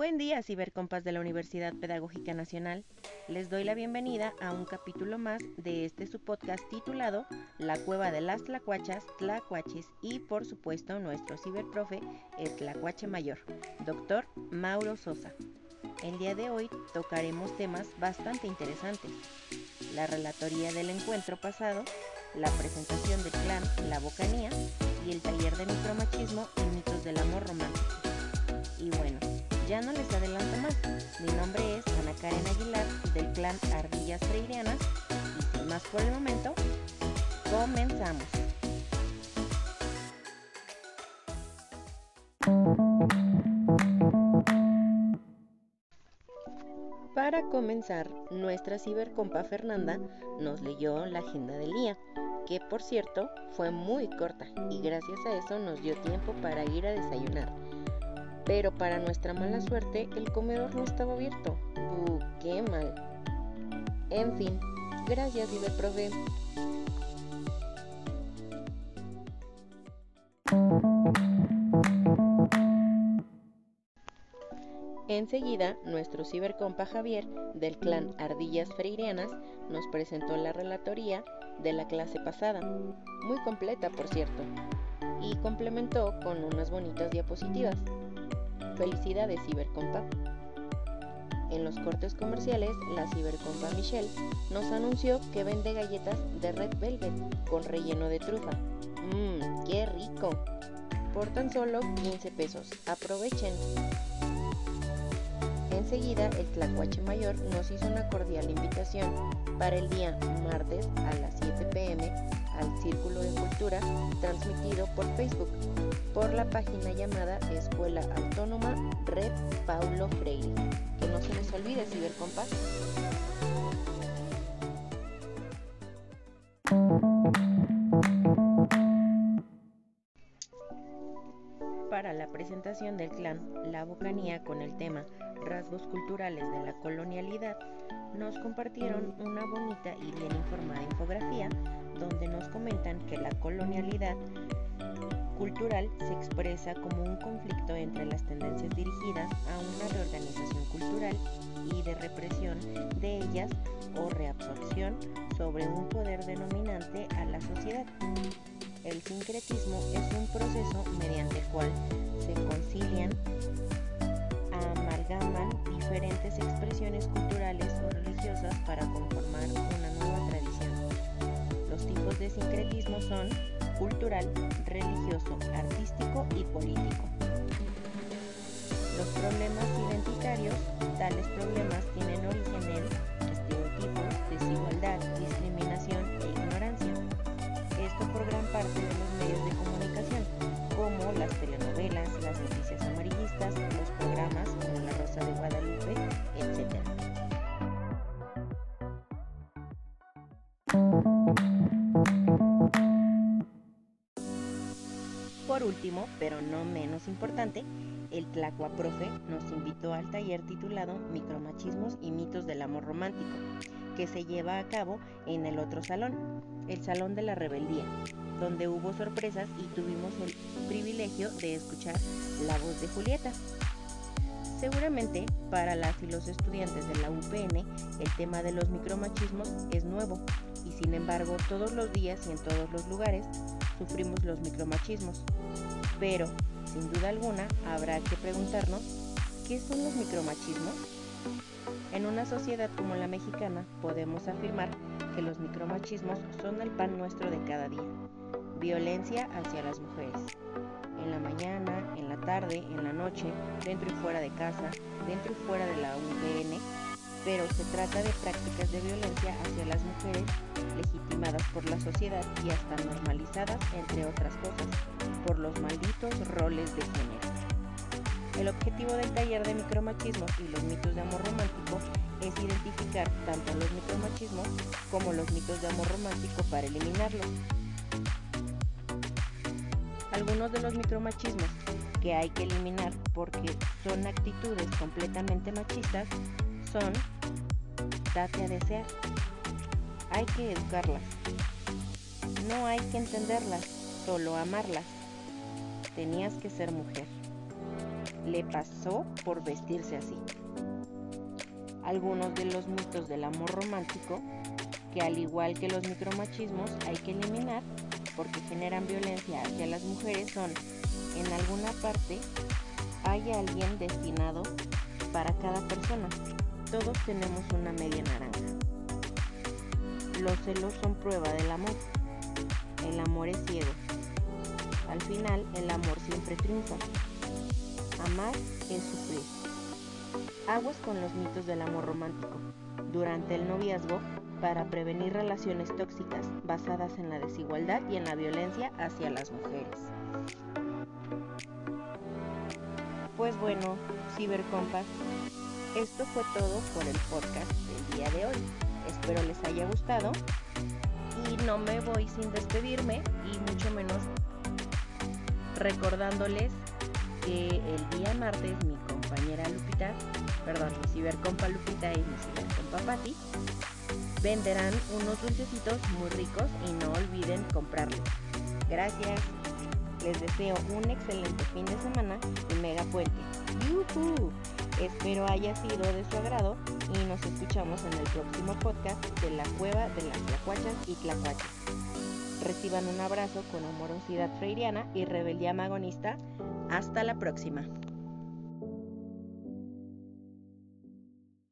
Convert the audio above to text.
Buen día, cibercompas de la Universidad Pedagógica Nacional. Les doy la bienvenida a un capítulo más de este su podcast titulado La Cueva de las Tlacuachas, Tlacuaches y, por supuesto, nuestro ciberprofe, el Tlacuache Mayor, doctor Mauro Sosa. El día de hoy tocaremos temas bastante interesantes. La relatoría del encuentro pasado, la presentación del clan La Bocanía y el taller de micromachismo y mitos del amor romántico. Y bueno, ya no les adelanto más. Mi nombre es Ana Karen Aguilar del clan Ardillas Freirianas y más por el momento, comenzamos. Para comenzar, nuestra cibercompa Fernanda nos leyó la agenda del día, que por cierto fue muy corta y gracias a eso nos dio tiempo para ir a desayunar pero para nuestra mala suerte, el comedor no estaba abierto. ¡Uh, qué mal! En fin, gracias, Profe. Enseguida, nuestro cibercompa Javier, del clan Ardillas Freirianas, nos presentó la relatoría de la clase pasada, muy completa por cierto, y complementó con unas bonitas diapositivas. Felicidades Cibercompa. En los cortes comerciales, la Cibercompa Michelle nos anunció que vende galletas de Red Velvet con relleno de trufa. Mmm, qué rico. Por tan solo 15 pesos. Aprovechen. Enseguida, el Tlacuache Mayor nos hizo una cordial invitación para el día martes a las 7 pm al Círculo de Cultura transmitido por Facebook por la página llamada Escuela Autónoma Red Paulo Freire. Que no se les olvide, cibercompas. Del clan La Bocanía con el tema Rasgos culturales de la colonialidad, nos compartieron una bonita y bien informada infografía donde nos comentan que la colonialidad cultural se expresa como un conflicto entre las tendencias dirigidas a una reorganización cultural y de represión de ellas o reabsorción sobre un poder denominante a la sociedad. El sincretismo es un proceso mediante el cual se concilian, amalgaman diferentes expresiones culturales o religiosas para conformar una nueva tradición. Los tipos de sincretismo son cultural, religioso, artístico y político. Los problemas identitarios, tales problemas tienen origen en último, pero no menos importante, el Tlacua Profe nos invitó al taller titulado Micromachismos y mitos del amor romántico, que se lleva a cabo en el otro salón, el Salón de la Rebeldía, donde hubo sorpresas y tuvimos el privilegio de escuchar la voz de Julieta. Seguramente para las y los estudiantes de la UPN el tema de los micromachismos es nuevo y sin embargo todos los días y en todos los lugares sufrimos los micromachismos. Pero, sin duda alguna, habrá que preguntarnos, ¿qué son los micromachismos? En una sociedad como la mexicana podemos afirmar que los micromachismos son el pan nuestro de cada día. Violencia hacia las mujeres. En la mañana, en la tarde, en la noche, dentro y fuera de casa, dentro y fuera de la UPN, pero se trata de prácticas de violencia hacia las mujeres legitimadas por la sociedad y hasta normalizadas, entre otras cosas, por los malditos roles de género. El objetivo del taller de micromachismos y los mitos de amor romántico es identificar tanto los micromachismos como los mitos de amor romántico para eliminarlos. Algunos de los micromachismos que hay que eliminar porque son actitudes completamente machistas son date a desear. Hay que educarlas. No hay que entenderlas, solo amarlas. Tenías que ser mujer. le pasó por vestirse así. Algunos de los mitos del amor romántico, que al igual que los micromachismos hay que eliminar porque generan violencia hacia las mujeres, son en alguna parte hay alguien destinado para cada persona. Todos tenemos una media naranja. Los celos son prueba del amor. El amor es ciego. Al final, el amor siempre triunfa. Amar es sufrir. Aguas con los mitos del amor romántico. Durante el noviazgo, para prevenir relaciones tóxicas basadas en la desigualdad y en la violencia hacia las mujeres. Pues bueno, cibercompas, esto fue todo por el podcast del día de hoy. Espero les haya gustado y no me voy sin despedirme y mucho menos recordándoles que el día martes mi compañera Lupita, perdón, mi cibercompa Lupita y mi cibercompa Patti venderán unos dulcecitos muy ricos y no olviden comprarlos. Gracias. Les deseo un excelente fin de semana y mega puente. ¡Yuhu! Espero haya sido de su agrado y nos escuchamos en el próximo podcast de la Cueva de las Tlacuachas y Tlacuachas. Reciban un abrazo con amorosidad freiriana y rebeldía magonista. Hasta la próxima.